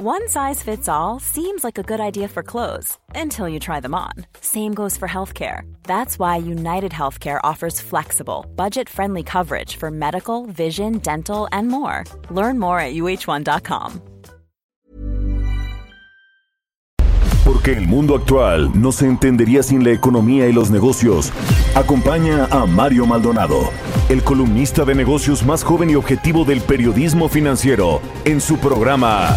One size fits all seems like a good idea for clothes until you try them on. Same goes for healthcare. That's why United Healthcare offers flexible, budget friendly coverage for medical, vision, dental, and more. Learn more at uh1.com. Porque el mundo actual no se entendería sin la economía y los negocios. Acompaña a Mario Maldonado, el columnista de negocios más joven y objetivo del periodismo financiero, en su programa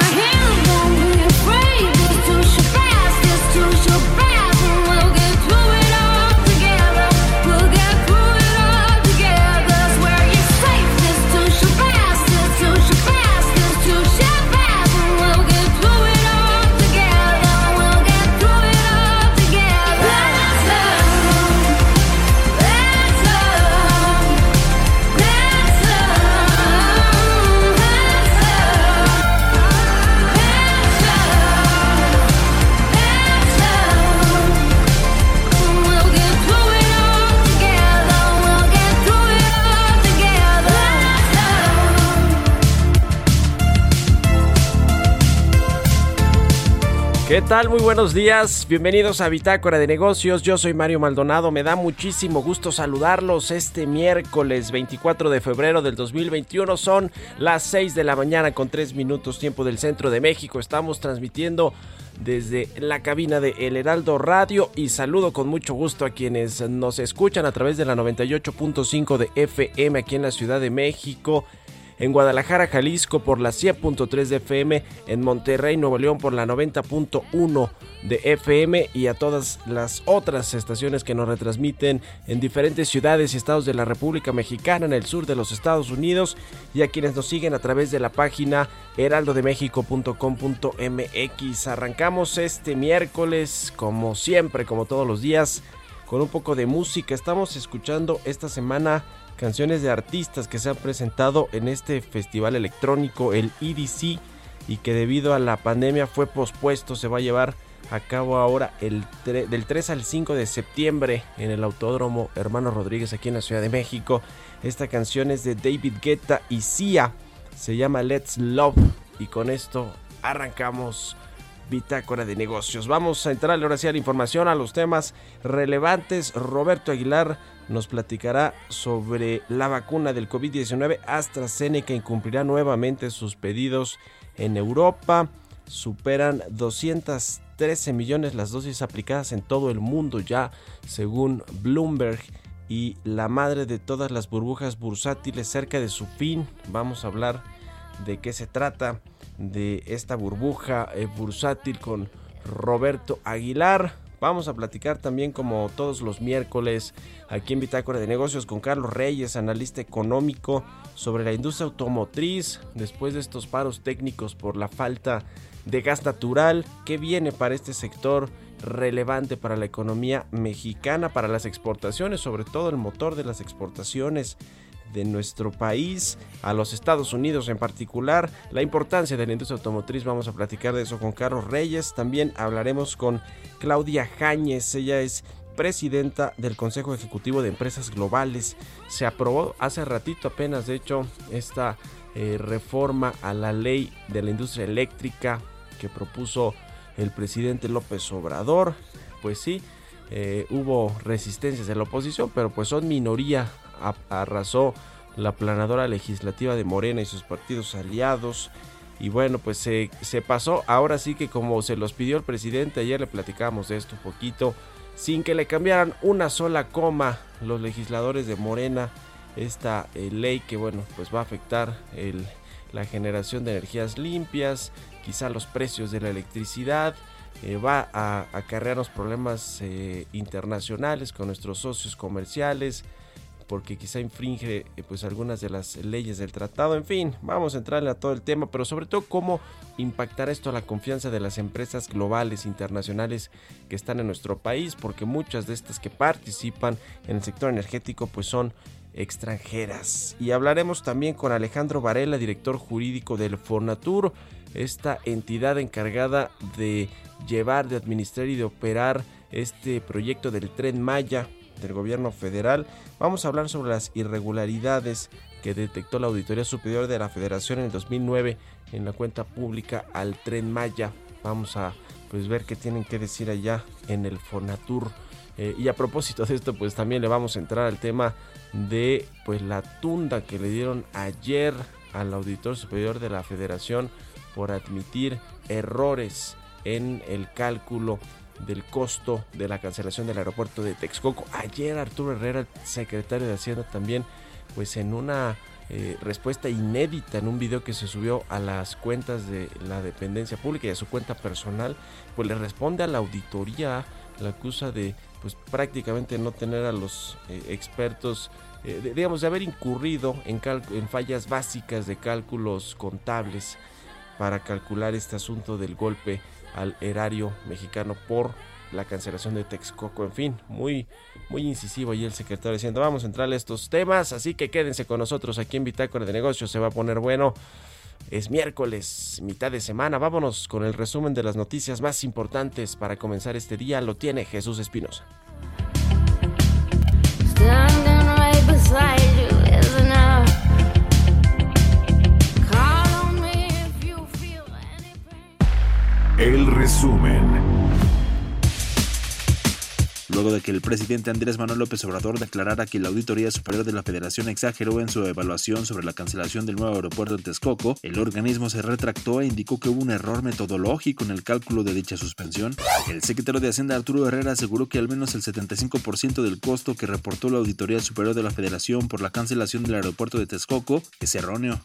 ¿Qué tal? Muy buenos días. Bienvenidos a Bitácora de Negocios. Yo soy Mario Maldonado. Me da muchísimo gusto saludarlos este miércoles 24 de febrero del 2021. Son las 6 de la mañana con 3 minutos tiempo del centro de México. Estamos transmitiendo desde la cabina de El Heraldo Radio y saludo con mucho gusto a quienes nos escuchan a través de la 98.5 de FM aquí en la Ciudad de México en Guadalajara, Jalisco por la 100.3 de FM, en Monterrey, Nuevo León por la 90.1 de FM y a todas las otras estaciones que nos retransmiten en diferentes ciudades y estados de la República Mexicana, en el sur de los Estados Unidos y a quienes nos siguen a través de la página heraldodemexico.com.mx. Arrancamos este miércoles, como siempre, como todos los días, con un poco de música. Estamos escuchando esta semana canciones de artistas que se han presentado en este festival electrónico, el EDC, y que debido a la pandemia fue pospuesto. Se va a llevar a cabo ahora el del 3 al 5 de septiembre en el Autódromo Hermano Rodríguez aquí en la Ciudad de México. Esta canción es de David Guetta y Sia. Se llama Let's Love. Y con esto arrancamos Bitácora de Negocios. Vamos a entrar ahora sí a la información, a los temas relevantes. Roberto Aguilar nos platicará sobre la vacuna del COVID-19. AstraZeneca incumplirá nuevamente sus pedidos en Europa. Superan 213 millones las dosis aplicadas en todo el mundo ya, según Bloomberg. Y la madre de todas las burbujas bursátiles cerca de su fin. Vamos a hablar de qué se trata de esta burbuja eh, bursátil con Roberto Aguilar. Vamos a platicar también como todos los miércoles aquí en Bitácora de Negocios con Carlos Reyes, analista económico, sobre la industria automotriz después de estos paros técnicos por la falta de gas natural. ¿Qué viene para este sector relevante para la economía mexicana, para las exportaciones, sobre todo el motor de las exportaciones? De nuestro país, a los Estados Unidos en particular, la importancia de la industria automotriz, vamos a platicar de eso con Carlos Reyes, también hablaremos con Claudia Jáñez, ella es presidenta del Consejo Ejecutivo de Empresas Globales, se aprobó hace ratito apenas, de hecho, esta eh, reforma a la ley de la industria eléctrica que propuso el presidente López Obrador, pues sí, eh, hubo resistencias de la oposición, pero pues son minoría arrasó la planadora legislativa de Morena y sus partidos aliados. Y bueno, pues se, pasó. Ahora sí que como se los pidió el presidente, ayer le platicamos de esto un poquito, sin que le cambiaran una sola coma los legisladores de Morena, esta eh, ley que bueno, pues va a afectar la generación de energías limpias, quizá los precios de la electricidad. Eh, va a acarrearnos problemas eh, internacionales con nuestros socios comerciales, porque quizá infringe eh, pues algunas de las leyes del tratado. En fin, vamos a entrarle a todo el tema, pero sobre todo cómo impactará esto a la confianza de las empresas globales, internacionales que están en nuestro país, porque muchas de estas que participan en el sector energético pues son extranjeras. Y hablaremos también con Alejandro Varela, director jurídico del Fornatur, esta entidad encargada de llevar, de administrar y de operar este proyecto del tren Maya del gobierno federal. Vamos a hablar sobre las irregularidades que detectó la Auditoría Superior de la Federación en el 2009 en la cuenta pública al Tren Maya. Vamos a pues ver qué tienen que decir allá en el Fonatur. Eh, y a propósito de esto, pues también le vamos a entrar al tema de pues la tunda que le dieron ayer al auditor superior de la Federación por admitir errores en el cálculo del costo de la cancelación del aeropuerto de Texcoco. Ayer Arturo Herrera, secretario de Hacienda, también, pues en una eh, respuesta inédita en un video que se subió a las cuentas de la dependencia pública y a su cuenta personal, pues le responde a la auditoría, la acusa de pues prácticamente no tener a los eh, expertos, eh, digamos, de haber incurrido en, en fallas básicas de cálculos contables para calcular este asunto del golpe al erario mexicano por la cancelación de Texcoco. En fin, muy, muy incisivo ahí el secretario diciendo, vamos a entrar a estos temas, así que quédense con nosotros aquí en Bitácora de Negocios, se va a poner bueno. Es miércoles, mitad de semana. Vámonos con el resumen de las noticias más importantes para comenzar este día. Lo tiene Jesús Espinosa. El resumen luego de que el presidente Andrés Manuel López Obrador declarara que la Auditoría Superior de la Federación exageró en su evaluación sobre la cancelación del nuevo aeropuerto en Texcoco, el organismo se retractó e indicó que hubo un error metodológico en el cálculo de dicha suspensión. El secretario de Hacienda Arturo Herrera aseguró que al menos el 75% del costo que reportó la Auditoría Superior de la Federación por la cancelación del aeropuerto de Texcoco es erróneo.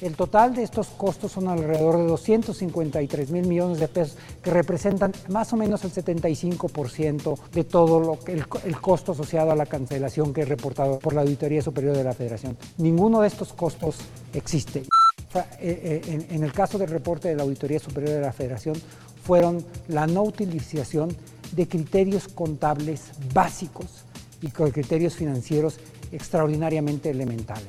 El total de estos costos son alrededor de 253 mil millones de pesos, que representan más o menos el 75% de todo todo el, costo asociado a la cancelación que es reportado por la Auditoría Superior de la Federación. Ninguno de estos costos existe. Eh, eh, en, el caso del reporte de la Auditoría Superior de la Federación, fueron la no utilización de criterios contables básicos y con criterios financieros extraordinariamente elementales.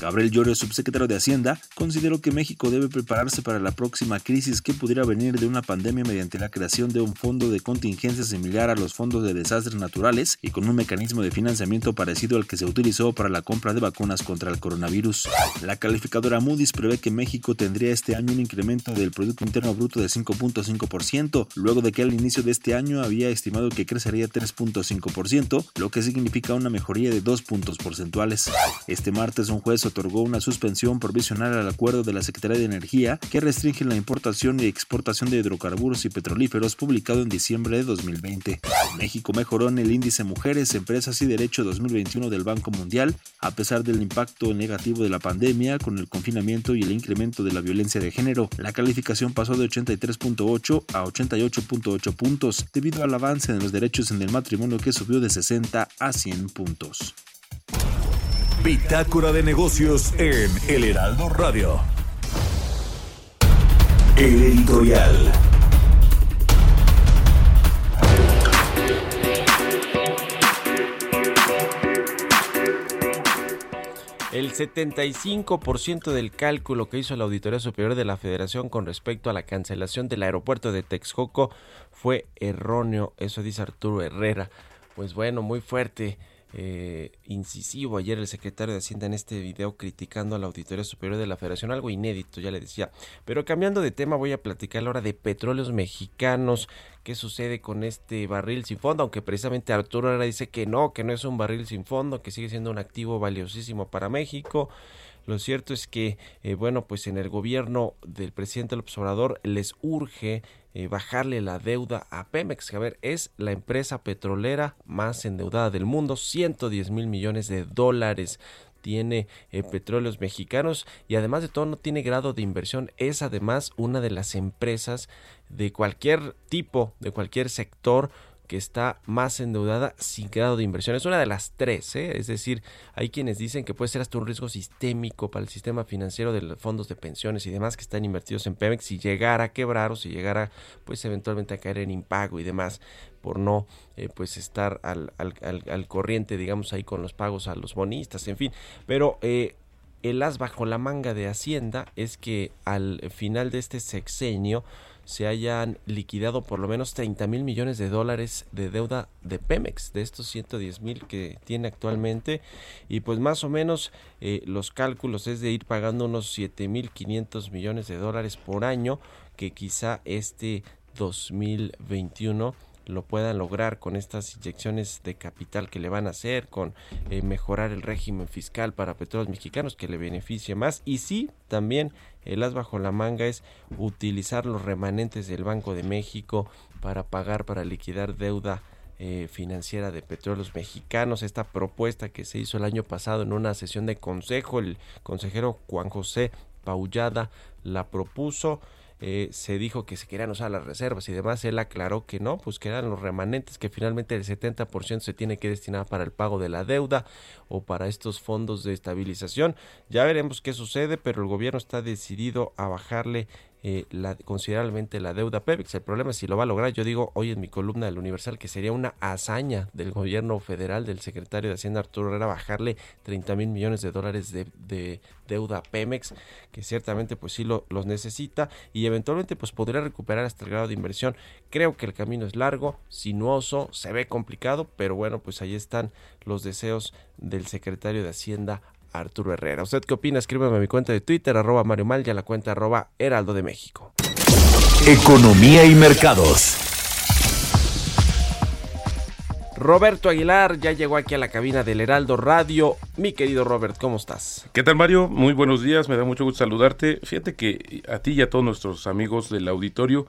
Gabriel Llorio, subsecretario de Hacienda, consideró que México debe prepararse para la próxima crisis que pudiera venir de una pandemia mediante la creación de un fondo de contingencia similar a los fondos de desastres naturales y con un mecanismo de financiamiento parecido al que se utilizó para la compra de vacunas contra el coronavirus. La calificadora Moody's prevé que México tendría este año un incremento del Producto Interno Bruto de 5.5%, luego de que al inicio de este año había estimado que crecería 3.5%, lo que significa una mejoría de 2 puntos porcentuales. Este martes un juez otorgó una suspensión provisional al acuerdo de la Secretaría de Energía que restringe la importación y exportación de hidrocarburos y petrolíferos publicado en diciembre de 2020. México mejoró en el índice Mujeres, Empresas y Derecho 2021 del Banco Mundial, a pesar del impacto negativo de la pandemia con el confinamiento y el incremento de la violencia de género. La calificación pasó de 83.8 a 88.8 puntos, debido al avance en los derechos en el matrimonio que subió de 60 a 100 puntos. Bitácora de negocios en El Heraldo Radio. El editorial. El 75% del cálculo que hizo la Auditoría Superior de la Federación con respecto a la cancelación del aeropuerto de Texcoco fue erróneo, eso dice Arturo Herrera. Pues bueno, muy fuerte eh, incisivo ayer el secretario de Hacienda en este video criticando a la Auditoría Superior de la Federación, algo inédito, ya le decía. Pero cambiando de tema, voy a platicar ahora de petróleos mexicanos. ¿Qué sucede con este barril sin fondo? Aunque precisamente Arturo ahora dice que no, que no es un barril sin fondo, que sigue siendo un activo valiosísimo para México. Lo cierto es que, eh, bueno, pues en el gobierno del presidente López Obrador les urge eh, bajarle la deuda a Pemex, que a ver, es la empresa petrolera más endeudada del mundo, 110 mil millones de dólares tiene eh, petróleos mexicanos y además de todo no tiene grado de inversión. Es además una de las empresas de cualquier tipo, de cualquier sector que está más endeudada sin grado de inversión. Es una de las tres, ¿eh? es decir, hay quienes dicen que puede ser hasta un riesgo sistémico para el sistema financiero de los fondos de pensiones y demás que están invertidos en Pemex si llegara a quebrar o si llegara pues eventualmente a caer en impago y demás por no eh, pues estar al, al, corriente digamos ahí con los pagos a los bonistas, en fin, pero eh, el as bajo la manga de Hacienda es que al final de este sexenio se hayan liquidado por lo menos 30 mil millones de dólares de deuda de Pemex, de estos 110 mil que tiene actualmente. Y pues más o menos eh, los cálculos es de ir pagando unos 7 mil 500 millones de dólares por año, que quizá este 2021 lo puedan lograr con estas inyecciones de capital que le van a hacer, con eh, mejorar el régimen fiscal para petróleos mexicanos que le beneficie más. Y sí, también el as bajo la manga es utilizar los remanentes del Banco de México para pagar, para liquidar deuda eh, financiera de petróleos mexicanos. Esta propuesta que se hizo el año pasado en una sesión de consejo, el consejero Juan José Paullada la propuso. Eh, se dijo que se querían usar las reservas y demás, él aclaró que no, pues que eran los remanentes, que finalmente el 70% se tiene que destinar para el pago de la deuda o para estos fondos de estabilización. Ya veremos qué sucede, pero el gobierno está decidido a bajarle eh, considerablemente la deuda Pemex. El problema es si lo va a lograr. Yo digo hoy en mi columna del Universal que sería una hazaña del gobierno federal, del secretario de Hacienda Arturo Herrera, bajarle 30 mil millones de dólares de, deuda Pemex, que ciertamente pues sí lo, los necesita y eventualmente pues podría recuperar hasta el grado de inversión. Creo que el camino es largo, sinuoso, se ve complicado, pero bueno, pues ahí están los deseos del secretario de Hacienda Arturo Herrera. ¿Usted qué opina? Escríbeme a mi cuenta de Twitter, arroba Mario Mal, y a la cuenta arroba Heraldo de México. Economía y mercados. Roberto Aguilar ya llegó aquí a la cabina del Heraldo Radio. Mi querido Robert, ¿cómo estás? ¿Qué tal Mario? Muy buenos días, me da mucho gusto saludarte. Fíjate que a ti y a todos nuestros amigos del auditorio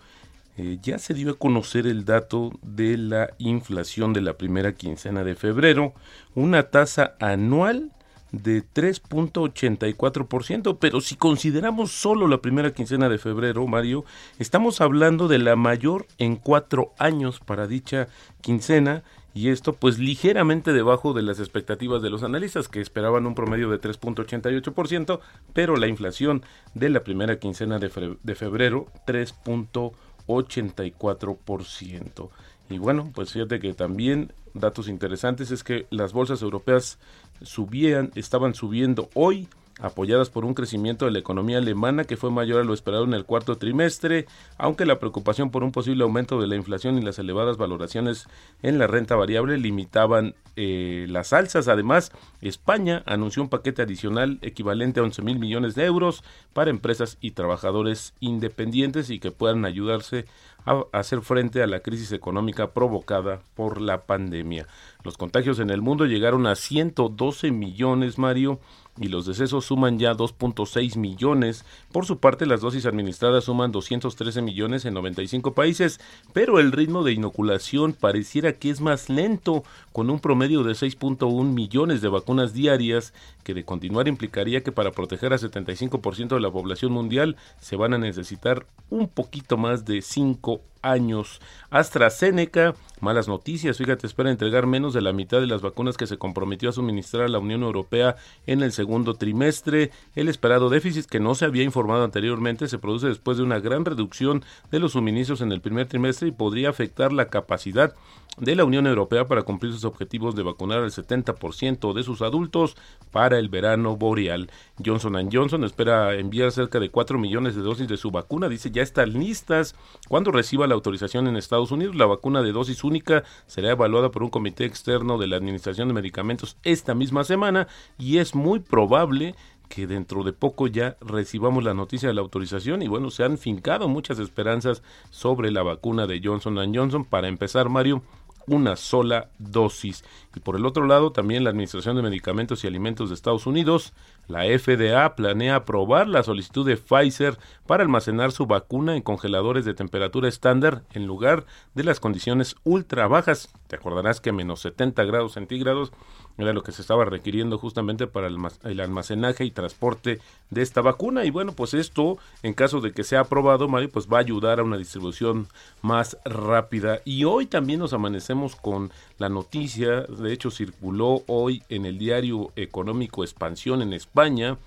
eh, ya se dio a conocer el dato de la inflación de la primera quincena de febrero, una tasa anual de 3.84%, pero si consideramos solo la primera quincena de febrero, Mario, estamos hablando de la mayor en cuatro años para dicha quincena y esto pues ligeramente debajo de las expectativas de los analistas que esperaban un promedio de 3.88%, pero la inflación de la primera quincena de, febrero 3.84%. Y bueno, pues fíjate que también datos interesantes es que las bolsas europeas subían, estaban subiendo hoy apoyadas por un crecimiento de la economía alemana que fue mayor a lo esperado en el cuarto trimestre, aunque la preocupación por un posible aumento de la inflación y las elevadas valoraciones en la renta variable limitaban eh, las alzas. Además, España anunció un paquete adicional equivalente a 11 mil millones de euros para empresas y trabajadores independientes y que puedan ayudarse a hacer frente a la crisis económica provocada por la pandemia. Los contagios en el mundo llegaron a 112 millones, Mario, y los decesos suman ya 2.6 millones. Por su parte, las dosis administradas suman 213 millones en 95 países, pero el ritmo de inoculación pareciera que es más lento, con un promedio de 6.1 millones de vacunas diarias, que de continuar implicaría que para proteger a 75% de la población mundial se van a necesitar un poquito más de 5 años. AstraZeneca, malas noticias, fíjate, espera entregar menos de la mitad de las vacunas que se comprometió a suministrar a la Unión Europea en el segundo trimestre. El esperado déficit que no se había informado anteriormente se produce después de una gran reducción de los suministros en el primer trimestre y podría afectar la capacidad de la Unión Europea para cumplir sus objetivos de vacunar al 70% de sus adultos para el verano boreal. Johnson Johnson espera enviar cerca de 4 millones de dosis de su vacuna, dice ya están listas. Cuando reciba la autorización en Estados Unidos, la vacuna de dosis única será evaluada por un comité externo de la Administración de Medicamentos esta misma semana y es muy probable que dentro de poco ya recibamos la noticia de la autorización y bueno, se han fincado muchas esperanzas sobre la vacuna de Johnson Johnson. Para empezar, Mario, una sola dosis. Y por el otro lado, también la Administración de Medicamentos y Alimentos de Estados Unidos, la FDA, planea aprobar la solicitud de Pfizer para almacenar su vacuna en congeladores de temperatura estándar en lugar de las condiciones ultra bajas. Te acordarás que menos 70 grados centígrados era lo que se estaba requiriendo justamente para el almacenaje y transporte de esta vacuna. Y bueno, pues esto, en caso de que sea aprobado, Mario, pues va a ayudar a una distribución más rápida. Y hoy también nos amanecemos con la noticia, de hecho circuló hoy en el diario económico Expansión en España,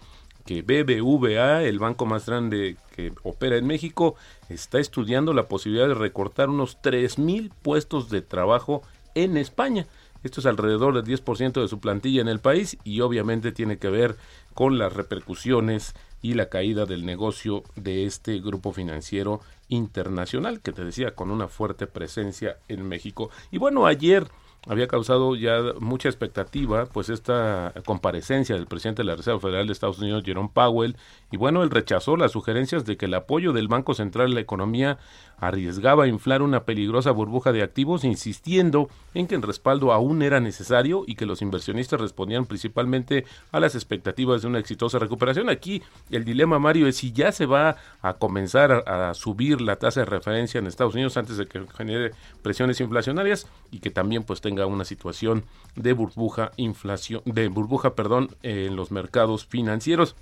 que BBVA, el banco más grande que opera en México, está estudiando la posibilidad de recortar unos mil puestos de trabajo en España. Esto es alrededor del 10% de su plantilla en el país y obviamente tiene que ver con las repercusiones y la caída del negocio de este grupo financiero internacional que te decía con una fuerte presencia en México. Y bueno, ayer había causado ya mucha expectativa, pues esta comparecencia del presidente de la Reserva Federal de Estados Unidos, Jerome Powell, y bueno, él rechazó las sugerencias de que el apoyo del Banco Central a la economía arriesgaba a inflar una peligrosa burbuja de activos, insistiendo en que el respaldo aún era necesario y que los inversionistas respondían principalmente a las expectativas de una exitosa recuperación. Aquí el dilema, Mario, es si ya se va a comenzar a, subir la tasa de referencia en Estados Unidos antes de que genere presiones inflacionarias y que también pues tenga una situación de burbuja inflación de burbuja perdón en los mercados financieros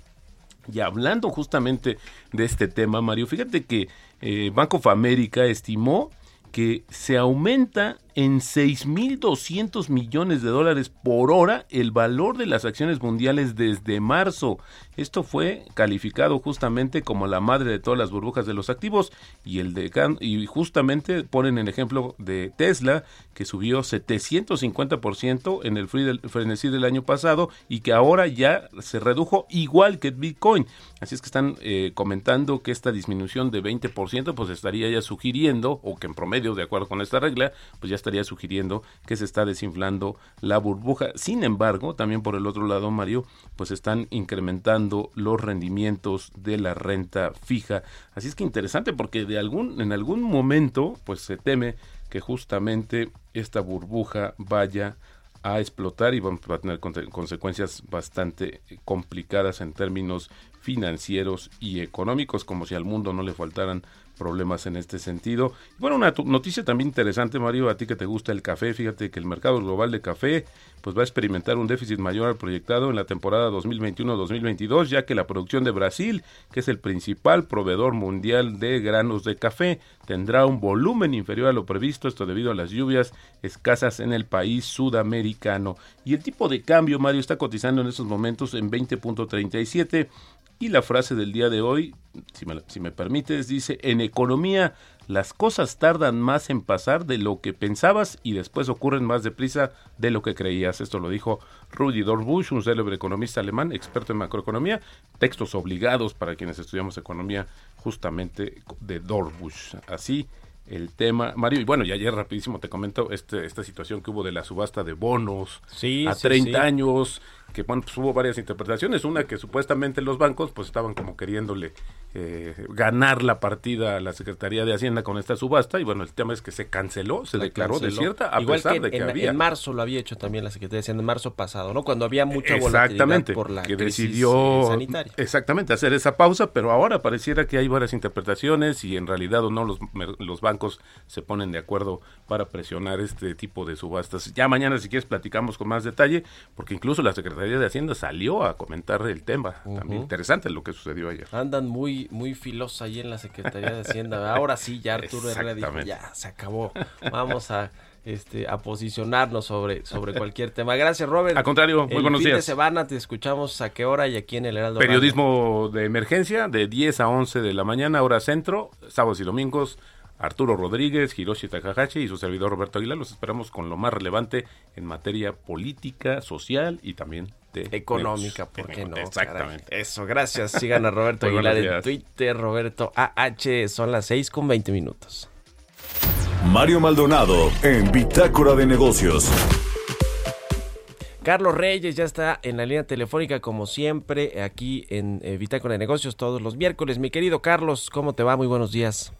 y hablando justamente de este tema Mario fíjate que eh, Bank of America estimó que se aumenta en 6.200 millones de dólares por hora el valor de las acciones mundiales desde marzo. Esto fue calificado justamente como la madre de todas las burbujas de los activos y el de y justamente ponen el ejemplo de Tesla que subió 750% en el frenesí del año pasado y que ahora ya se redujo igual que Bitcoin. Así es que están eh, comentando que esta disminución de 20% pues estaría ya sugiriendo o que en promedio de acuerdo con esta regla pues ya estaría sugiriendo que se está desinflando la burbuja. Sin embargo, también por el otro lado, Mario, pues están incrementando los rendimientos de la renta fija. Así es que interesante porque de algún en algún momento pues se teme que justamente esta burbuja vaya a explotar y va a tener consecuencias bastante complicadas en términos financieros y económicos, como si al mundo no le faltaran problemas en este sentido. Bueno, una noticia también interesante, Mario, a ti que te gusta el café, fíjate que el mercado global de café pues va a experimentar un déficit mayor al proyectado en la temporada 2021-2022, ya que la producción de Brasil, que es el principal proveedor mundial de granos de café, tendrá un volumen inferior a lo previsto, esto debido a las lluvias escasas en el país sudamericano. Y el tipo de cambio, Mario, está cotizando en estos momentos en 20.37 y la frase del día de hoy, si me, si me, permites, dice, en economía las cosas tardan más en pasar de lo que pensabas y después ocurren más deprisa de lo que creías. Esto lo dijo Rudy Dorbusch, un célebre economista alemán, experto en macroeconomía, textos obligados para quienes estudiamos economía justamente de Dorbusch. Así el tema, Mario, y bueno, y ayer rapidísimo te comento este, esta situación que hubo de la subasta de bonos sí, a 30 años, que bueno, pues hubo varias interpretaciones, una que supuestamente los bancos pues estaban como queriéndole eh, ganar la partida a la Secretaría de Hacienda con esta subasta y bueno, el tema es que se canceló, se declaró desierta a pesar de que en, había. En marzo lo había hecho también la Secretaría de Hacienda, en marzo pasado, ¿no? Cuando había mucha volatilidad por la que crisis decidió eh, sanitaria. exactamente hacer esa pausa, pero ahora pareciera que hay varias interpretaciones y en realidad o no los, los bancos se ponen de acuerdo para presionar este tipo de subastas. Ya mañana si quieres platicamos con más detalle, porque incluso la Secretaría de Hacienda salió a comentar el tema. También interesante lo que sucedió ayer. Andan muy muy filosos ahí en la Secretaría de Hacienda. Ahora sí, ya Arturo Herrera dijo, ya se acabó. Vamos a este a posicionarnos sobre sobre cualquier tema. Gracias, Robert. Al contrario, muy el buenos fin días. de semana te escuchamos a qué hora y aquí en el Heraldo Periodismo de emergencia de 10 a 11 de la mañana, hora centro, sábados y domingos. Arturo Rodríguez, Hiroshi Takahashi y su servidor Roberto Aguilar. Los esperamos con lo más relevante en materia política, social y también de económica, negocios. ¿por qué no? Exactamente. Caray. Eso, gracias. Sigan a Roberto Aguilar en. Twitter, Roberto AH. Son las 6 con 20 minutos. Mario Maldonado en Bitácora de Negocios. Carlos Reyes ya está en la línea telefónica como siempre aquí en eh, Bitácora de Negocios todos los miércoles. Mi querido Carlos, ¿cómo te va? Muy buenos días.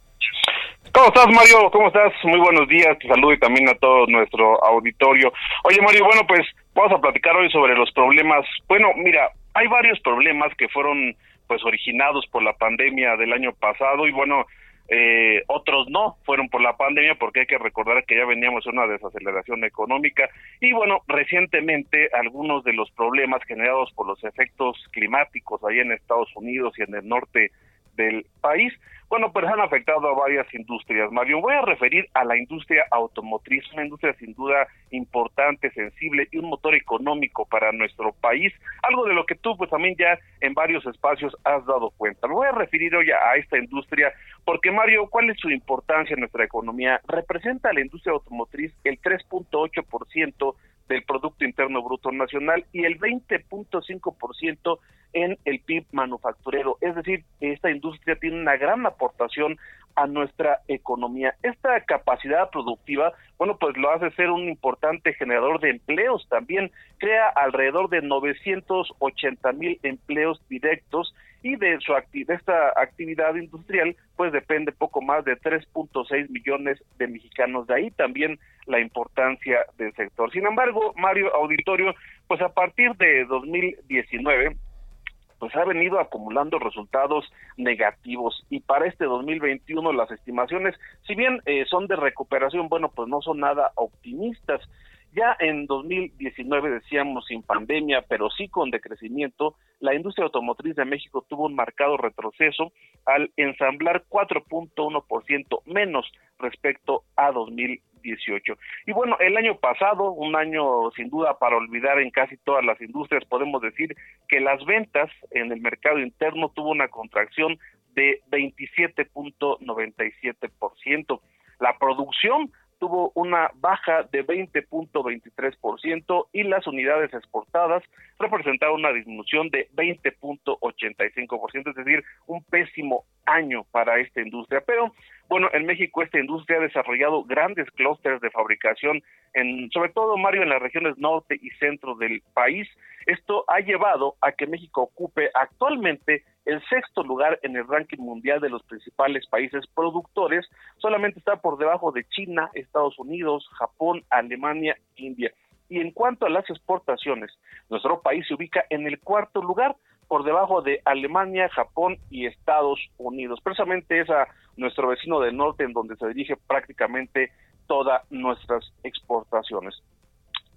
¿Cómo estás, Mario? ¿Cómo estás? Muy buenos días. Te saludo y también a todo nuestro auditorio. Oye, Mario, bueno, pues vamos a platicar hoy sobre los problemas. Bueno, mira, hay varios problemas que fueron pues originados por la pandemia del año pasado y bueno, eh, otros no fueron por la pandemia porque hay que recordar que ya veníamos en una desaceleración económica y bueno, recientemente algunos de los problemas generados por los efectos climáticos allá en Estados Unidos y en el norte del país, bueno, pues han afectado a varias industrias. Mario, voy a referir a la industria automotriz, una industria sin duda importante, sensible y un motor económico para nuestro país, algo de lo que tú pues también ya en varios espacios has dado cuenta. Me voy a referir hoy a esta industria porque Mario, ¿cuál es su importancia en nuestra economía? Representa la industria automotriz el 3.8% del Producto Interno Bruto Nacional y el 20.5% en el PIB manufacturero. Es decir, esta industria tiene una gran aportación a nuestra economía. Esta capacidad productiva, bueno, pues lo hace ser un importante generador de empleos también. Crea alrededor de 980 mil empleos directos y de su de esta actividad industrial pues depende poco más de 3.6 millones de mexicanos. De ahí también la importancia del sector. Sin embargo Mario Auditorio pues a partir de 2019 pues ha venido acumulando resultados negativos. Y para este 2021 las estimaciones, si bien eh, son de recuperación, bueno, pues no son nada optimistas. Ya en 2019 decíamos sin pandemia, pero sí con decrecimiento, la industria automotriz de México tuvo un marcado retroceso al ensamblar 4.1% menos respecto a 2018. Y bueno, el año pasado, un año sin duda para olvidar en casi todas las industrias, podemos decir que las ventas en el mercado interno tuvo una contracción de 27.97%. La producción tuvo una baja de 20.23% y las unidades exportadas representaron una disminución de 20.85%, es decir, un pésimo año para esta industria. Pero bueno, en México esta industria ha desarrollado grandes clústeres de fabricación, en, sobre todo Mario en las regiones norte y centro del país. Esto ha llevado a que México ocupe actualmente el sexto lugar en el ranking mundial de los principales países productores, solamente está por debajo de China, Estados Unidos, Japón, Alemania, India. Y en cuanto a las exportaciones, nuestro país se ubica en el cuarto lugar, por debajo de Alemania, Japón y Estados Unidos. Precisamente es a nuestro vecino del norte en donde se dirige prácticamente todas nuestras exportaciones.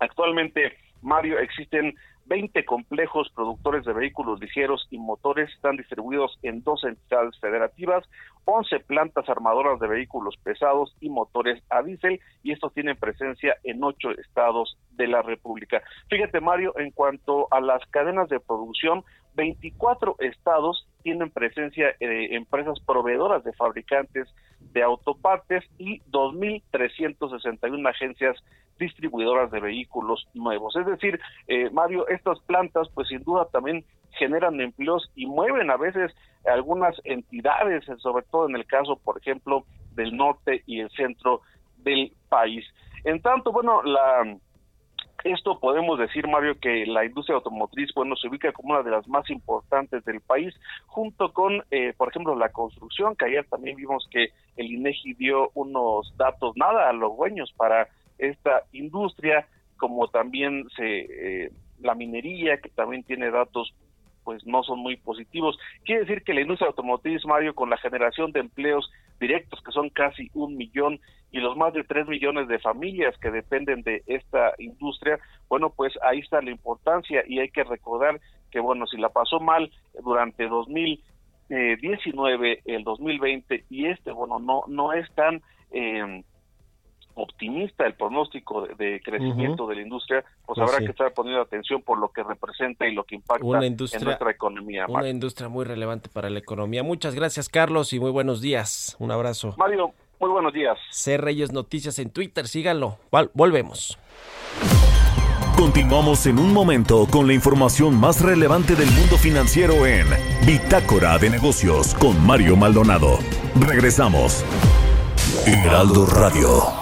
Actualmente, Mario, existen 20 complejos productores de vehículos ligeros y motores están distribuidos en dos entidades federativas, 11 plantas armadoras de vehículos pesados y motores a diésel y estos tienen presencia en ocho estados de la República. Fíjate Mario, en cuanto a las cadenas de producción, 24 estados tienen presencia eh, empresas proveedoras de fabricantes de autopartes y 2.361 agencias distribuidoras de vehículos nuevos. Es decir, eh, Mario, estas plantas pues sin duda también generan empleos y mueven a veces algunas entidades, sobre todo en el caso, por ejemplo, del norte y el centro del país. En tanto, bueno, la esto podemos decir, Mario, que la industria automotriz, bueno, se ubica como una de las más importantes del país, junto con, eh, por ejemplo, la construcción, que ayer también vimos que el INEGI dio unos datos nada a los dueños para esta industria, como también se, eh, la minería, que también tiene datos pues no son muy positivos. Quiere decir que la industria automotriz, Mario, con la generación de empleos directos, que son casi un millón, y los más de tres millones de familias que dependen de esta industria, bueno, pues ahí está la importancia y hay que recordar que, bueno, si la pasó mal durante 2019, el 2020 y este, bueno, no, no es tan... Eh, optimista el pronóstico de, crecimiento de la industria, pues, pues habrá que estar poniendo atención por lo que representa y lo que impacta en nuestra economía. Una industria muy relevante para la economía. Muchas gracias, Carlos, y muy buenos días. Un abrazo. Mario, muy buenos días. C. Reyes Noticias en Twitter, síganlo. Volvemos. Continuamos en un momento con la información más relevante del mundo financiero en Bitácora de Negocios con Mario Maldonado. Regresamos. Heraldo Radio.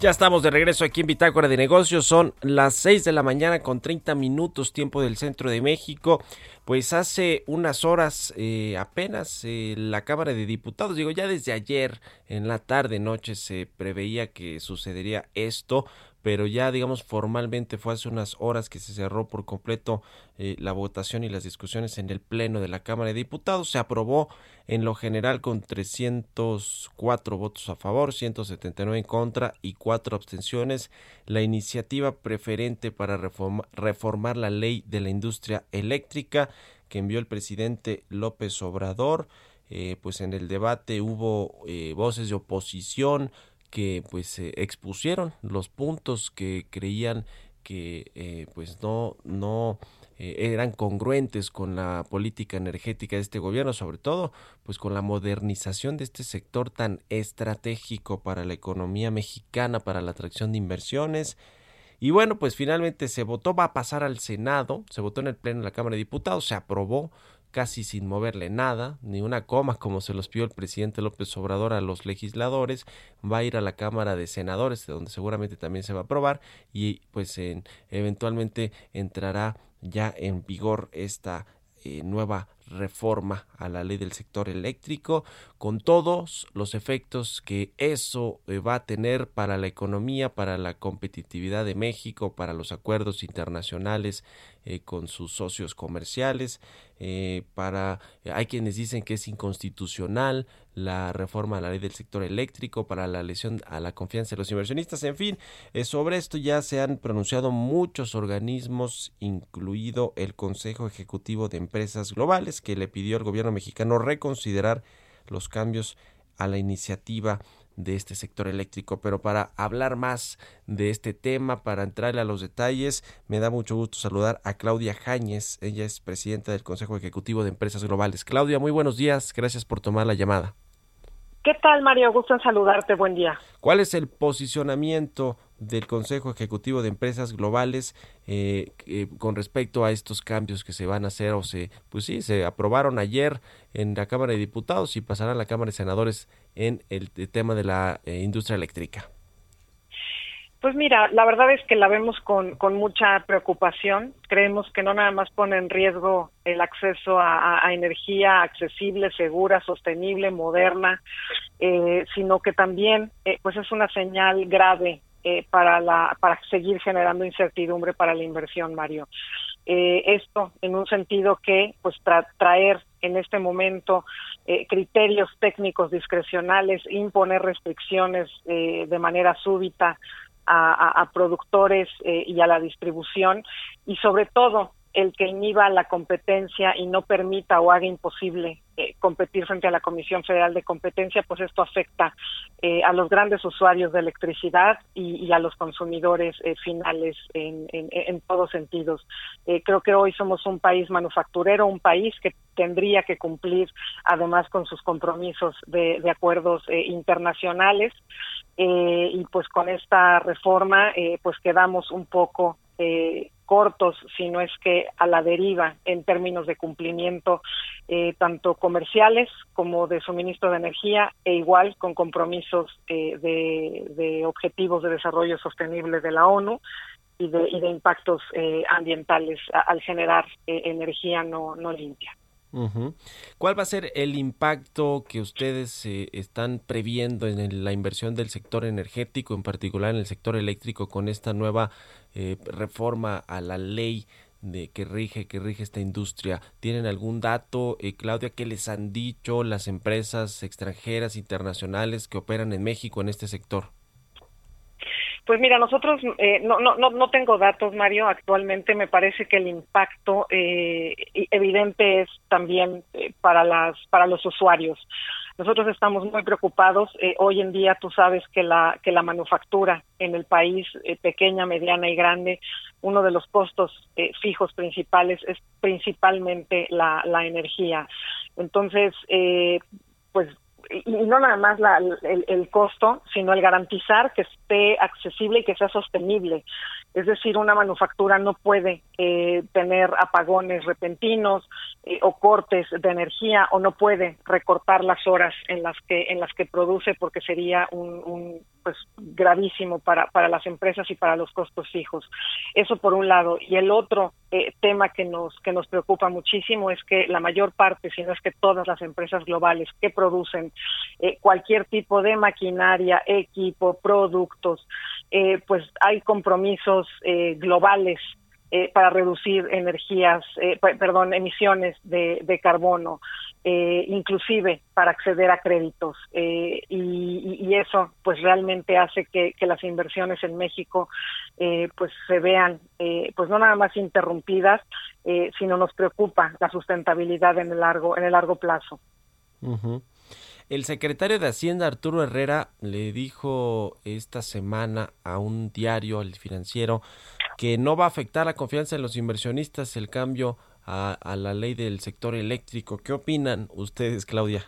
Ya estamos de regreso aquí en Bitácora de Negocios. Son las 6 de la mañana con 30 minutos tiempo del centro de México. Pues hace unas horas eh, apenas eh, la Cámara de Diputados, digo ya desde ayer en la tarde noche se preveía que sucedería esto, pero ya digamos formalmente fue hace unas horas que se cerró por completo eh, la votación y las discusiones en el Pleno de la Cámara de Diputados. Se aprobó en lo general con 304 votos a favor, 179 en contra y 4 abstenciones la iniciativa preferente para reformar la ley de la industria eléctrica que envió el presidente López Obrador. Eh, pues en el debate hubo eh, voces de oposición que pues expusieron los puntos que creían que eh, pues no no eran congruentes con la política energética de este gobierno, sobre todo pues con la modernización de este sector tan estratégico para la economía mexicana, para la atracción de inversiones. Y bueno, pues finalmente se votó, va a pasar al Senado, se votó en el Pleno de la Cámara de Diputados, se aprobó casi sin moverle nada, ni una coma como se los pidió el presidente López Obrador a los legisladores, va a ir a la Cámara de Senadores, de donde seguramente también se va a aprobar y pues en, eventualmente entrará ya en vigor esta eh, nueva reforma a la ley del sector eléctrico con todos los efectos que eso eh, va a tener para la economía, para la competitividad de México, para los acuerdos internacionales eh, con sus socios comerciales, eh, para hay quienes dicen que es inconstitucional la reforma a la ley del sector eléctrico para la lesión a la confianza de los inversionistas, en fin, eh, sobre esto ya se han pronunciado muchos organismos, incluido el Consejo Ejecutivo de Empresas Globales, que le pidió al gobierno mexicano reconsiderar los cambios a la iniciativa de este sector eléctrico. Pero para hablar más de este tema, para entrarle a los detalles, me da mucho gusto saludar a Claudia Jáñez. Ella es presidenta del Consejo Ejecutivo de Empresas Globales. Claudia, muy buenos días. Gracias por tomar la llamada. ¿Qué tal, Mario? Gusto en saludarte. Buen día. ¿Cuál es el posicionamiento del Consejo Ejecutivo de Empresas Globales eh, con respecto a estos cambios que se van a hacer o se, pues sí, se aprobaron ayer en la Cámara de Diputados y pasarán a la Cámara de Senadores en el, tema de la eh, industria eléctrica? Pues mira, la verdad es que la vemos con, con, mucha preocupación. Creemos que no nada más pone en riesgo el acceso a, energía accesible, segura, sostenible, moderna, eh, sino que también eh, pues es una señal grave eh, para, la, para seguir generando incertidumbre para la inversión, Mario. esto en un sentido que pues traer en este momento criterios técnicos discrecionales, imponer restricciones de manera súbita a, productores eh, y a la distribución y sobre todo el que inhiba la competencia y no permita o haga imposible eh, competir frente a la Comisión Federal de Competencia, pues esto afecta eh, a los grandes usuarios de electricidad y, a los consumidores finales en, todos sentidos. creo que hoy somos un país manufacturero, un país que tendría que cumplir además con sus compromisos de, de acuerdos internacionales eh, y pues con esta reforma eh, pues quedamos un poco eh, cortos, si no es que a la deriva en términos de cumplimiento tanto comerciales como de suministro de energía e igual con compromisos de, objetivos de desarrollo sostenible de la ONU y de, y de impactos ambientales al generar energía no, no limpia. ¿Cuál va a ser el impacto que ustedes eh, están previendo en la inversión del sector energético, en particular en el sector eléctrico, con esta nueva eh, reforma a la ley de que rige que rige esta industria? ¿Tienen algún dato, eh, Claudia, que les han dicho las empresas extranjeras internacionales que operan en México en este sector? Pues mira, nosotros eh, no, no, no, no tengo datos, Mario. Actualmente me parece que el impacto eh, evidente es también eh, para las para los usuarios. Nosotros estamos muy preocupados. Eh, hoy en día tú sabes que la que la manufactura en el país eh, pequeña, mediana y grande, uno de los costos fijos principales es principalmente la, la energía. Entonces, pues y no nada más la, el, el, costo, sino el garantizar que esté accesible y que sea sostenible. Es decir, una manufactura no puede eh, tener apagones repentinos eh, o cortes de energía o no puede recortar las horas en las que en las que produce porque sería un, un pues gravísimo para para las empresas y para los costos fijos. Eso por un lado y el otro eh, tema que nos que nos preocupa muchísimo es que la mayor parte, si no es que todas las empresas globales que producen cualquier tipo de maquinaria, equipo, productos pues hay compromisos globales para reducir energías, perdón, emisiones de carbono. Eh, inclusive para acceder a créditos eh, y, eso pues realmente hace que, las inversiones en México eh, pues se vean pues no nada más interrumpidas sino nos preocupa la sustentabilidad en el largo en el largo plazo El secretario de Hacienda Arturo Herrera le dijo esta semana a un diario, al financiero, que no va a afectar la confianza de los inversionistas el cambio a, la ley del sector eléctrico. ¿Qué opinan ustedes, Claudia?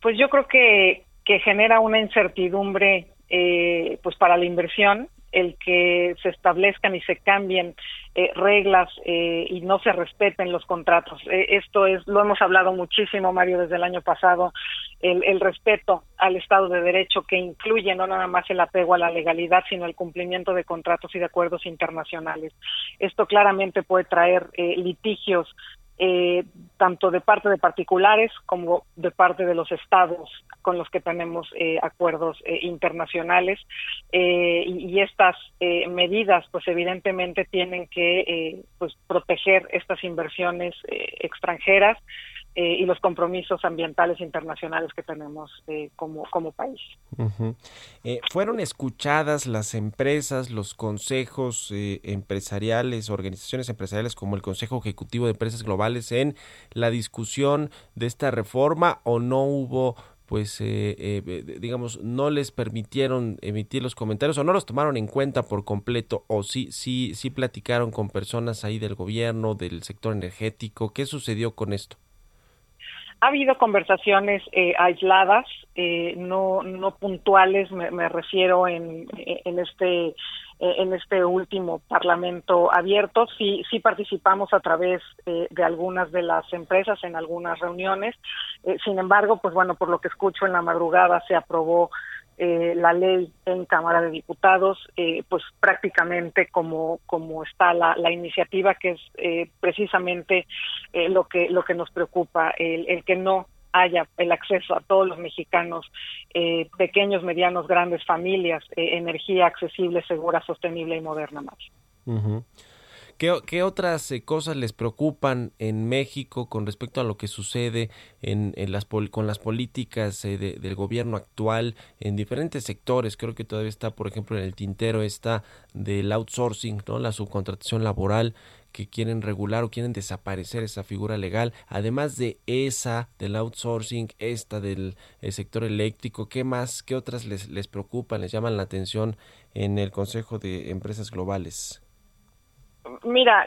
Pues yo creo que, que genera una incertidumbre eh, pues para la inversión el que se establezcan y se cambien eh, reglas eh, y no se respeten los contratos. Eh, esto es, lo hemos hablado muchísimo, Mario, desde el año pasado, el, el, respeto al Estado de Derecho que incluye no nada más el apego a la legalidad, sino el cumplimiento de contratos y de acuerdos internacionales. Esto claramente puede traer litigios eh, tanto de parte de particulares como de parte de los estados con los que tenemos eh, acuerdos eh, internacionales y, y, estas medidas pues evidentemente tienen que pues proteger estas inversiones extranjeras eh, y los compromisos ambientales internacionales que tenemos eh, como, país. Eh, ¿Fueron escuchadas las empresas, los consejos empresariales, organizaciones empresariales como el Consejo Ejecutivo de Empresas Globales en la discusión de esta reforma o no hubo pues digamos no les permitieron emitir los comentarios o no los tomaron en cuenta por completo o sí sí sí platicaron con personas ahí del gobierno del sector energético qué sucedió con esto ha habido conversaciones eh, aisladas, eh, no, no puntuales, me, refiero en, en este en este último parlamento abierto. Sí, sí participamos a través eh, de algunas de las empresas en algunas reuniones. sin embargo, pues bueno, por lo que escucho en la madrugada se aprobó eh, la ley en Cámara de Diputados, eh, pues prácticamente como, como está la, la iniciativa, que es eh, precisamente lo, que, lo que nos preocupa, el, el, que no haya el acceso a todos los mexicanos, pequeños, medianos, grandes familias, energía accesible, segura, sostenible y moderna más. ¿Qué, otras eh, cosas les preocupan en México con respecto a lo que sucede en, con las políticas eh, del gobierno actual en diferentes sectores? Creo que todavía está, por ejemplo, en el tintero está del outsourcing, ¿no? la subcontratación laboral que quieren regular o quieren desaparecer esa figura legal, además de esa del outsourcing, esta del eh, sector eléctrico, ¿qué más, qué otras les, les preocupan, les llaman la atención en el Consejo de Empresas Globales? Mira,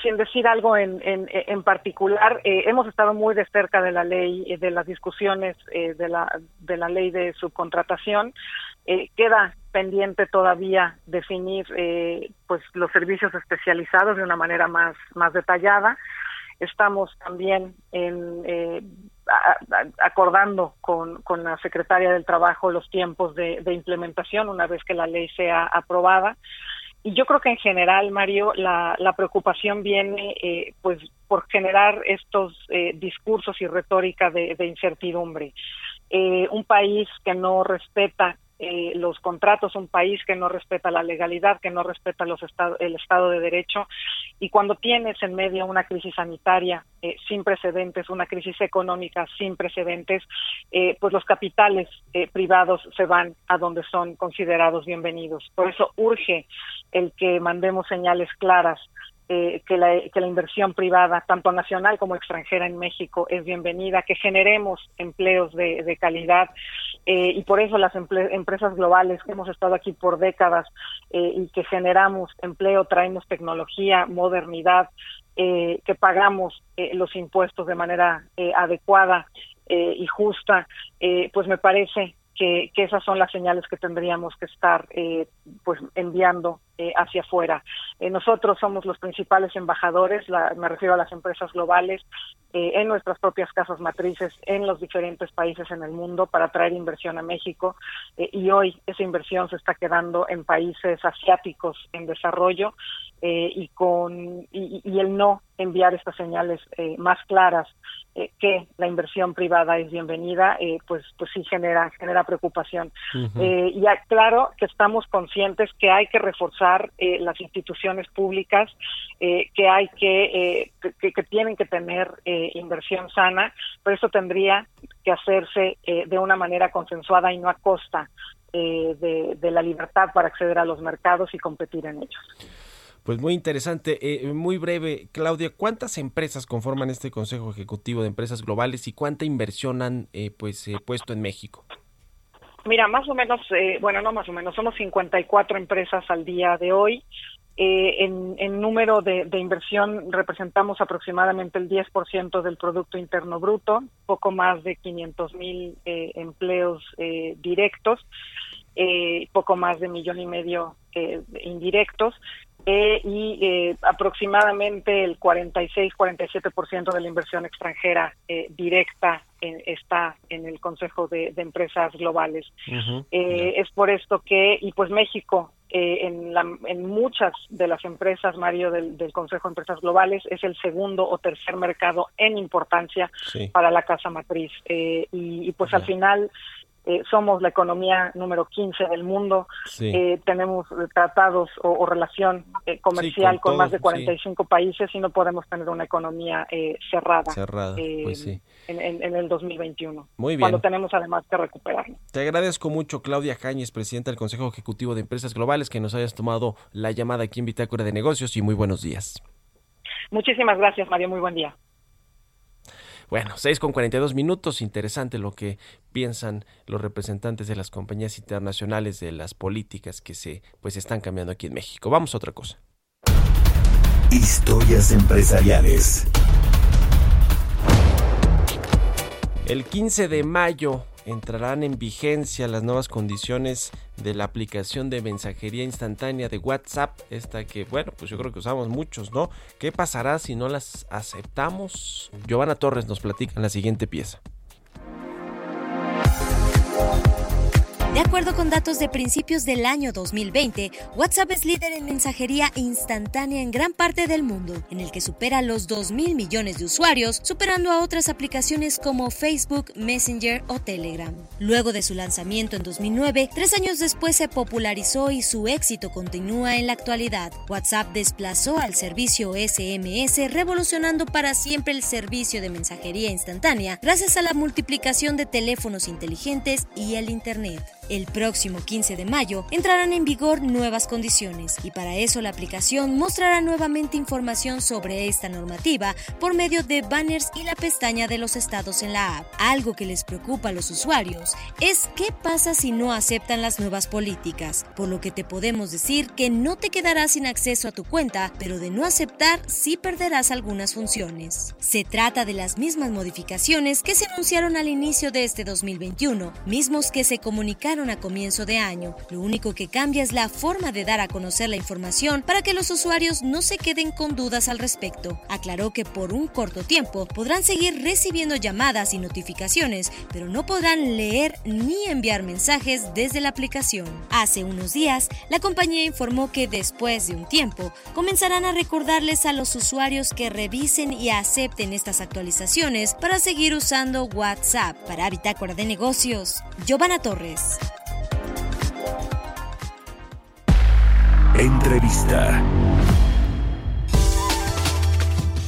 sin decir algo en, en, particular, eh, hemos estado muy de cerca de la ley, de las discusiones eh, de, la, de la ley de subcontratación. Eh, queda pendiente todavía definir pues los servicios especializados de una manera más, más detallada. Estamos también en, acordando con, con la secretaria del Trabajo los tiempos de implementación una vez que la ley sea aprobada y yo creo que en general, Mario, la, la preocupación viene eh, pues por generar estos eh, discursos y retórica de, incertidumbre. Eh, un país que no respeta eh, los contratos, un país que no respeta la legalidad, que no respeta los el Estado de Derecho. Y cuando tienes en medio una crisis sanitaria eh, sin precedentes, una crisis económica sin precedentes, eh, pues los capitales privados se van a donde son considerados bienvenidos. Por eso urge el que mandemos señales claras eh, que, la, que inversión privada, tanto nacional como extranjera en México, es bienvenida, que generemos empleos de, calidad eh, y por eso las empresas globales que hemos estado aquí por décadas eh, y que generamos empleo, traemos tecnología, modernidad, que pagamos los impuestos de manera adecuada y justa, pues me parece que, esas son las señales que tendríamos que estar pues enviando eh, hacia afuera. Eh, nosotros somos los principales embajadores, me refiero a las empresas globales, eh, en nuestras propias casas matrices, en los diferentes países en el mundo para traer inversión a México. y hoy esa inversión se está quedando en países asiáticos en desarrollo y, con, y el no enviar estas señales más claras eh, que la inversión privada es bienvenida, eh, pues pues sí genera genera preocupación. eh, y claro que estamos conscientes que hay que reforzar eh, las instituciones públicas, eh, que hay que, que, que tienen que tener inversión sana, pero eso tendría que hacerse de una manera consensuada y no a costa de, de la libertad para acceder a los mercados y competir en ellos. Pues muy interesante, eh, muy breve, Claudia, ¿cuántas empresas conforman este Consejo Ejecutivo de Empresas Globales y cuánta inversión han eh, pues eh, puesto en México? Mira, más o menos, bueno, no más o menos, somos 54 empresas al día de hoy. en, en, número de, de, inversión representamos aproximadamente el 10% del Producto Interno Bruto, poco más de 500 mil empleos directos, poco más de millón y medio indirectos eh, y eh, aproximadamente el 46-47% de la inversión extranjera eh, directa está en el Consejo de, Empresas Globales. Es por esto que, y pues México, en, la, en muchas de las empresas, Mario, del, Consejo de Empresas Globales, es el segundo o tercer mercado en importancia para la casa matriz. y, pues al final eh, somos la economía número 15 del mundo, eh, tenemos tratados o, relación eh, comercial con, más de 45 países y no podemos tener una economía cerrada, cerrada pues en, en, el 2021, Muy bien. cuando tenemos además que recuperarlo. Te agradezco mucho, Claudia Jañez, presidenta del Consejo Ejecutivo de Empresas Globales, que nos hayas tomado la llamada aquí en Bitácora de Negocios y muy buenos días. Muchísimas gracias, Mario, muy buen día. Bueno, 6 con 42 minutos, interesante lo que piensan los representantes de las compañías internacionales de las políticas que se pues están cambiando aquí en México. Vamos a otra cosa. Historias empresariales. El 15 de mayo entrarán en vigencia las nuevas condiciones de la aplicación de mensajería instantánea de WhatsApp, esta que, bueno, pues yo creo que usamos muchos, ¿no? ¿Qué pasará si no las aceptamos? Giovanna Torres nos platica en la siguiente pieza. De acuerdo con datos de principios del año 2020, WhatsApp es líder en mensajería instantánea en gran parte del mundo, en el que supera los 2 mil millones de usuarios, superando a otras aplicaciones como Facebook, Messenger o Telegram. Luego de su lanzamiento en 2009, tres años después se popularizó y su éxito continúa en la actualidad. WhatsApp desplazó al servicio SMS, revolucionando para siempre el servicio de mensajería instantánea gracias a la multiplicación de teléfonos inteligentes y el Internet. El próximo 15 de mayo entrarán en vigor nuevas condiciones y para eso la aplicación mostrará nuevamente información sobre esta normativa por medio de banners y la pestaña de los estados en la app. Algo que les preocupa a los usuarios es qué pasa si no aceptan las nuevas políticas, por lo que te podemos decir que no te quedarás sin acceso a tu cuenta, pero de no aceptar sí perderás algunas funciones. Se trata de las mismas modificaciones que se anunciaron al inicio de este 2021, mismos que se comunicaron a comienzo de año. Lo único que cambia es la forma de dar a conocer la información para que los usuarios no se queden con dudas al respecto. Aclaró que por un corto tiempo podrán seguir recibiendo llamadas y notificaciones, pero no podrán leer ni enviar mensajes desde la aplicación. Hace unos días, la compañía informó que después de un tiempo comenzarán a recordarles a los usuarios que revisen y acepten estas actualizaciones para seguir usando WhatsApp. Para Bitácora de Negocios, Giovanna Torres. Entrevista.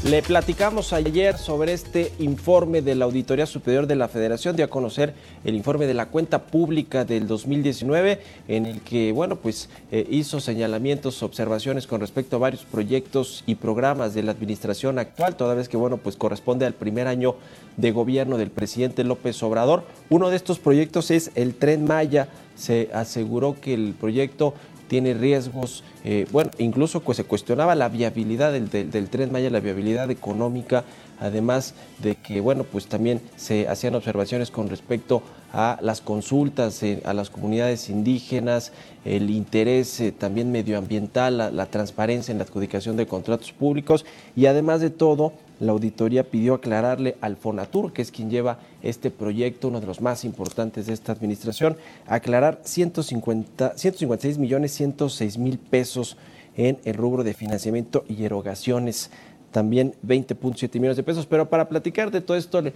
Le platicamos ayer sobre este informe de la Auditoría Superior de la Federación, de a conocer el informe de la cuenta pública del 2019, en el que, bueno, pues eh, hizo señalamientos, observaciones con respecto a varios proyectos y programas de la administración actual, toda vez que, bueno, pues corresponde al primer año de gobierno del presidente López Obrador. Uno de estos proyectos es el Tren Maya. Se aseguró que el proyecto tiene riesgos, eh, bueno, incluso pues, se cuestionaba la viabilidad del, del, tren Maya, la viabilidad económica, además de que, bueno, pues también se hacían observaciones con respecto a las consultas eh, a las comunidades indígenas, el interés eh, también medioambiental, la, transparencia en la adjudicación de contratos públicos y además de todo, la auditoría pidió aclararle al Fonatur, que es quien lleva este proyecto, uno de los más importantes de esta administración, aclarar 150, 156 millones 106 mil pesos en el rubro de financiamiento y erogaciones también 20.7 millones de pesos. Pero para platicar de todo esto, le,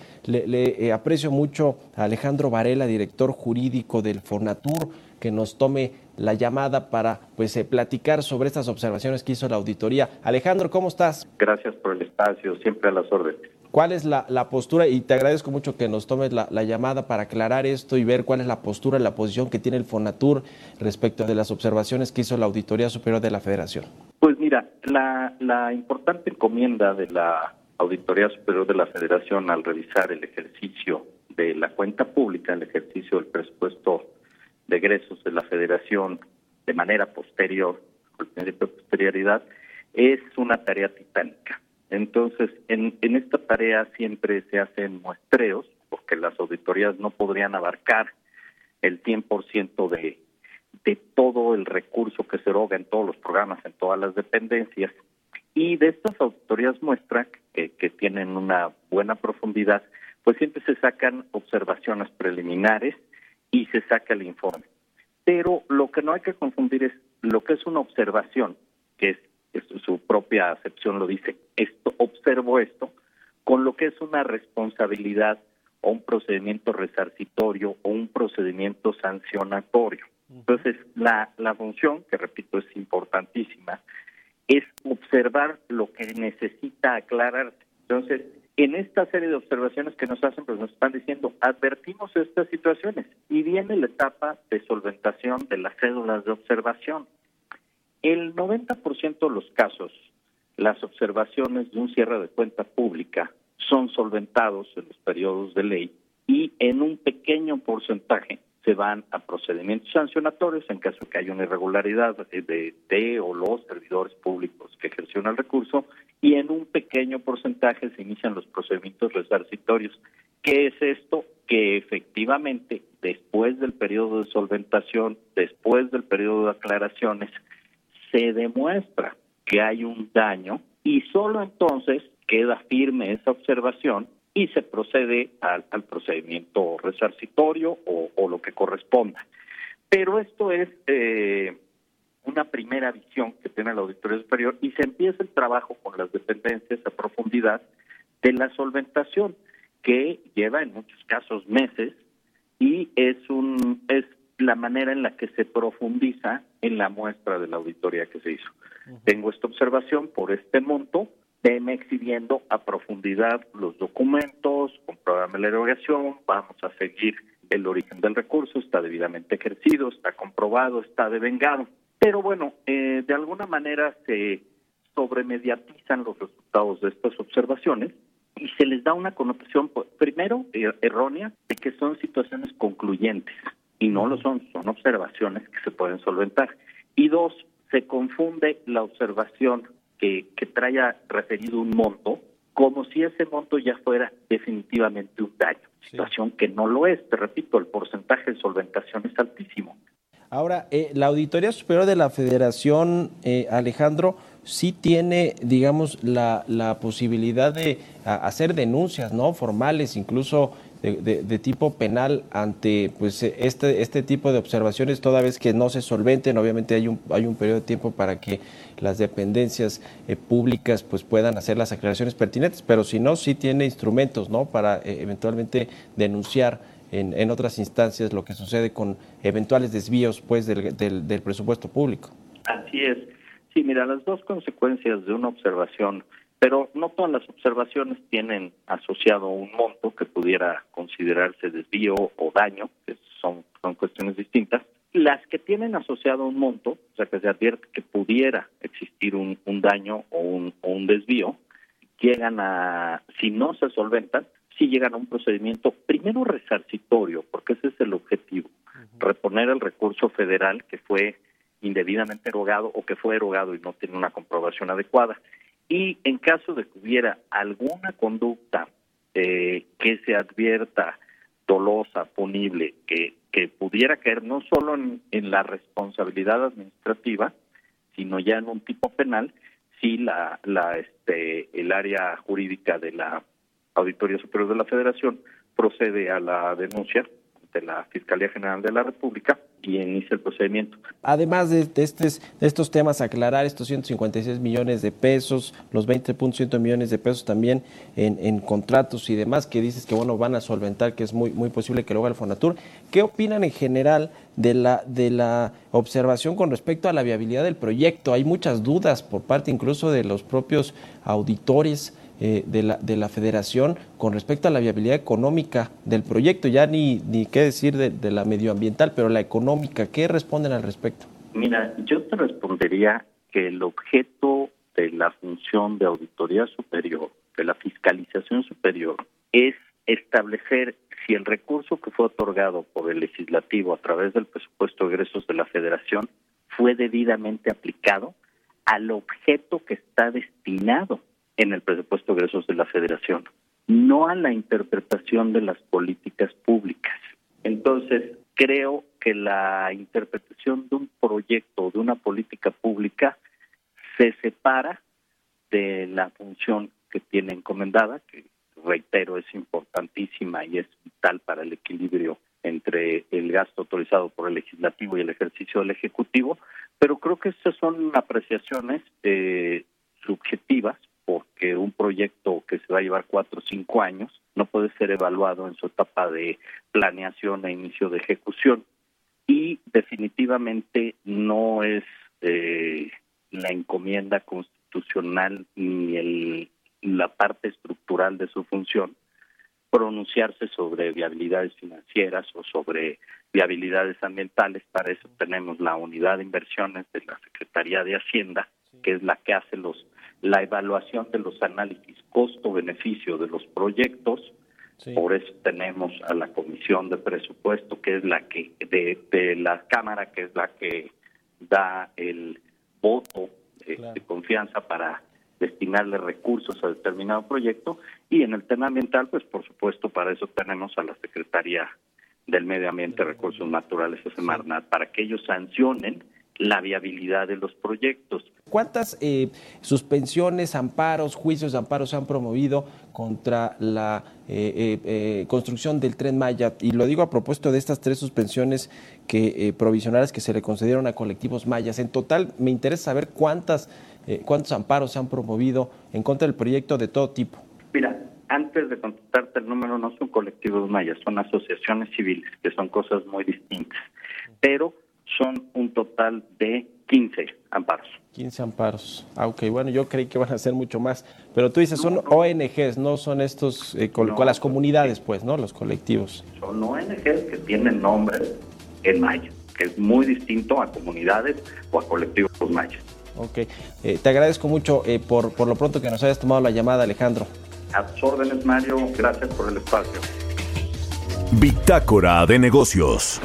eh, aprecio mucho a Alejandro Varela, director jurídico del Fonatur, que nos tome la llamada para pues eh, platicar sobre estas observaciones que hizo la auditoría. Alejandro, ¿cómo estás? Gracias por el espacio, siempre a las órdenes. ¿Cuál es la, postura? Y te agradezco mucho que nos tomes la, llamada para aclarar esto y ver cuál es la postura, la posición que tiene el Fonatur respecto de las observaciones que hizo la Auditoría Superior de la Federación. Pues mira, la, la importante encomienda de la Auditoría Superior de la Federación al revisar el ejercicio de la cuenta pública, el ejercicio del presupuesto de de la Federación de manera posterior, con el principio de posterioridad, es una tarea titánica entonces, en, en esta tarea siempre se hacen muestreos, porque las auditorías no podrían abarcar el 100% de, de todo el recurso que se eroga en todos los programas, en todas las dependencias. Y de estas auditorías muestra que tienen una buena profundidad, pues siempre se sacan observaciones preliminares y se saca el informe. Pero lo que no hay que confundir es lo que es una observación, que es su propia acepción lo dice, esto, observo esto, con lo que es una responsabilidad o un procedimiento resarcitorio o un procedimiento sancionatorio. Entonces, la, la función, que repito es importantísima, es observar lo que necesita aclararse. Entonces, en esta serie de observaciones que nos hacen, pues nos están diciendo, advertimos estas situaciones y viene la etapa de solventación de las cédulas de observación. El 90% de los casos, las observaciones de un cierre de cuenta pública son solventados en los periodos de ley y en un pequeño porcentaje se van a procedimientos sancionatorios en caso de que haya una irregularidad de, de o los servidores públicos que ejercieron el recurso y en un pequeño porcentaje se inician los procedimientos resarcitorios. ¿Qué es esto? Que efectivamente después del periodo de solventación, después del periodo de aclaraciones, se demuestra que hay un daño y solo entonces queda firme esa observación y se procede al, procedimiento resarcitorio o, lo que corresponda. Pero esto es eh, una primera visión que tiene la Auditoría Superior y se empieza el trabajo con las dependencias a profundidad de la solventación, que lleva en muchos casos meses y es un es la manera en la que se profundiza en la muestra de la auditoría que se hizo. Tengo esta observación por este monto, veme exhibiendo a profundidad los documentos, comprobame la erogación, vamos a seguir el origen del recurso, está debidamente ejercido, está comprobado, está devengado. Pero bueno, eh, de alguna manera se sobremediatizan los resultados de estas observaciones y se les da una connotación, pues, primero, er-, errónea, de que son situaciones concluyentes y no lo son, son observaciones que se pueden solventar. Y dos, se confunde la observación que, que traiga referido un monto como si ese monto ya fuera definitivamente un daño, situación que no lo es, te repito, el porcentaje de solventación es altísimo. Ahora, eh, la Auditoría Superior de la Federación, eh, Alejandro, sí tiene, digamos, la, la posibilidad de hacer denuncias no formales, incluso de, tipo penal ante pues este este tipo de observaciones toda vez que no se solventen obviamente hay un hay un periodo de tiempo para que las dependencias eh, públicas pues puedan hacer las aclaraciones pertinentes pero si no sí tiene instrumentos no para eh, eventualmente denunciar en, en, otras instancias lo que sucede con eventuales desvíos pues del, del, del presupuesto público así es sí mira las dos consecuencias de una observación pero no todas las observaciones tienen asociado un monto que pudiera considerarse desvío o daño, que son, son cuestiones distintas. Las que tienen asociado un monto, o sea, que se advierte que pudiera existir un, un daño o un, un desvío, llegan a, si no se solventan, si llegan a un procedimiento primero resarcitorio, porque ese es el objetivo, reponer el recurso federal que fue indebidamente erogado o que fue erogado y no tiene una comprobación adecuada. Y en caso de que hubiera alguna conducta eh, que se advierta dolosa, punible, que, que pudiera caer no solo en, la responsabilidad administrativa, sino ya en un tipo penal, si la, la, este, el área jurídica de la Auditoría Superior de la Federación procede a la denuncia de la Fiscalía General de la República y inicia el procedimiento. Además de, estos, de estos temas, aclarar estos 156 millones de pesos, los 20.100 millones de pesos también en, en, contratos y demás, que dices que bueno van a solventar, que es muy, muy posible que lo haga el Fonatur. ¿Qué opinan en general de la, de la observación con respecto a la viabilidad del proyecto? Hay muchas dudas por parte incluso de los propios auditores eh, de, la, de la federación con respecto a la viabilidad económica del proyecto, ya ni, ni qué decir de, de la medioambiental, pero la económica, ¿qué responden al respecto? Mira, yo te respondería que el objeto de la función de auditoría superior, de la fiscalización superior, es establecer si el recurso que fue otorgado por el legislativo a través del presupuesto de egresos de la federación fue debidamente aplicado al objeto que está destinado en el presupuesto de egresos de la federación, no a la interpretación de las políticas públicas. Entonces, creo que la interpretación de un proyecto o de una política pública se separa de la función que tiene encomendada, que reitero es importantísima y es vital para el equilibrio entre el gasto autorizado por el legislativo y el ejercicio del ejecutivo, pero creo que estas son apreciaciones eh, subjetivas porque un proyecto que se va a llevar cuatro o cinco años no puede ser evaluado en su etapa de planeación e inicio de ejecución. Y definitivamente no es eh, la encomienda constitucional ni el, la parte estructural de su función pronunciarse sobre viabilidades financieras o sobre viabilidades ambientales. Para eso tenemos la unidad de inversiones de la Secretaría de Hacienda, que es la que hace los la evaluación de los análisis costo-beneficio de los proyectos. Sí. Por eso tenemos a la Comisión de Presupuesto, que es la que, de, de la Cámara, que es la que da el voto eh, claro. de confianza para destinarle recursos a determinado proyecto. Y en el tema ambiental, pues por supuesto, para eso tenemos a la Secretaría del Medio Ambiente y Recursos Naturales, a Semarnat, para que ellos sancionen la viabilidad de los proyectos. ¿Cuántas eh, suspensiones, amparos, juicios de amparos se han promovido contra la eh, eh, construcción del tren Maya? Y lo digo a propósito de estas tres suspensiones que, provisionales que se le concedieron a colectivos mayas. En total, me interesa saber cuántas, cuántos amparos se han promovido en contra del proyecto de todo tipo. Mira, antes de contestarte el número, no son colectivos mayas, son asociaciones civiles, que son cosas muy distintas. Pero son un total de 15 amparos. 15 amparos. Ah, ok, bueno, yo creí que van a ser mucho más. Pero tú dices, son no, no. ONGs, no son estos, eh, con, no, con, las comunidades, pues, ¿no? Los colectivos. Son ONGs que tienen nombre en maya, que es muy distinto a comunidades o a colectivos mayas. Ok, eh, te agradezco mucho eh, por, por lo pronto que nos hayas tomado la llamada, Alejandro. A tus órdenes, Mario, gracias por el espacio. Bitácora de negocios.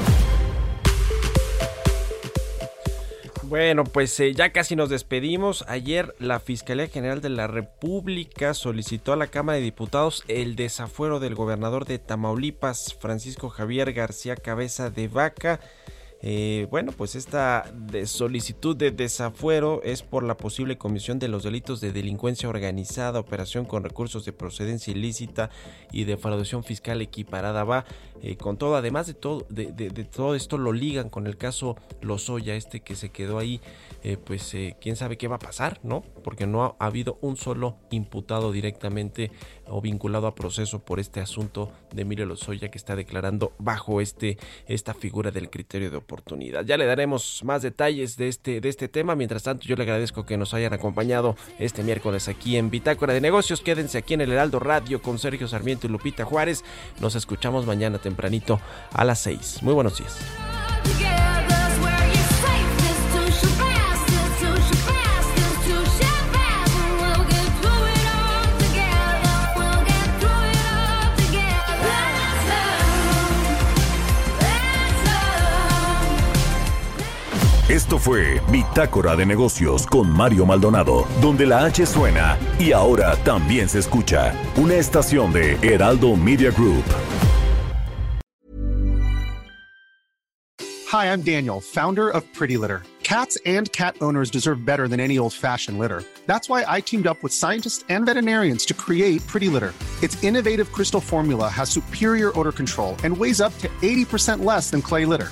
Bueno, pues eh, ya casi nos despedimos. Ayer la Fiscalía General de la República solicitó a la Cámara de Diputados el desafuero del gobernador de Tamaulipas, Francisco Javier García Cabeza de Vaca. Eh, bueno, pues esta de solicitud de desafuero es por la posible comisión de los delitos de delincuencia organizada, operación con recursos de procedencia ilícita y defraudación fiscal equiparada. Va eh, con todo, además de todo, de, todo esto lo ligan con el caso Lozoya, este que se quedó ahí, eh, pues eh, quién sabe qué va a pasar, ¿no? Porque no ha habido un solo imputado directamente o vinculado a proceso por este asunto de Emilio Lozoya que está declarando bajo este esta figura del criterio de oportunidad. Ya le daremos más detalles de este de este tema. Mientras tanto, yo le agradezco que nos hayan acompañado este miércoles aquí en Bitácora de Negocios. Quédense aquí en el Heraldo Radio con Sergio Sarmiento y Lupita Juárez. Nos escuchamos mañana tempranito a las 6. Muy buenos días. Esto fue Bitácora de Negocios con Mario Maldonado, donde la H suena y ahora también se escucha. Una estación de Heraldo Media Group. Hi, I'm Daniel, founder of Pretty Litter. Cats and cat owners deserve better than any old fashioned litter. That's why I teamed up with scientists and veterinarians to create Pretty Litter. Its innovative crystal formula has superior odor control and weighs up to 80% less than clay litter.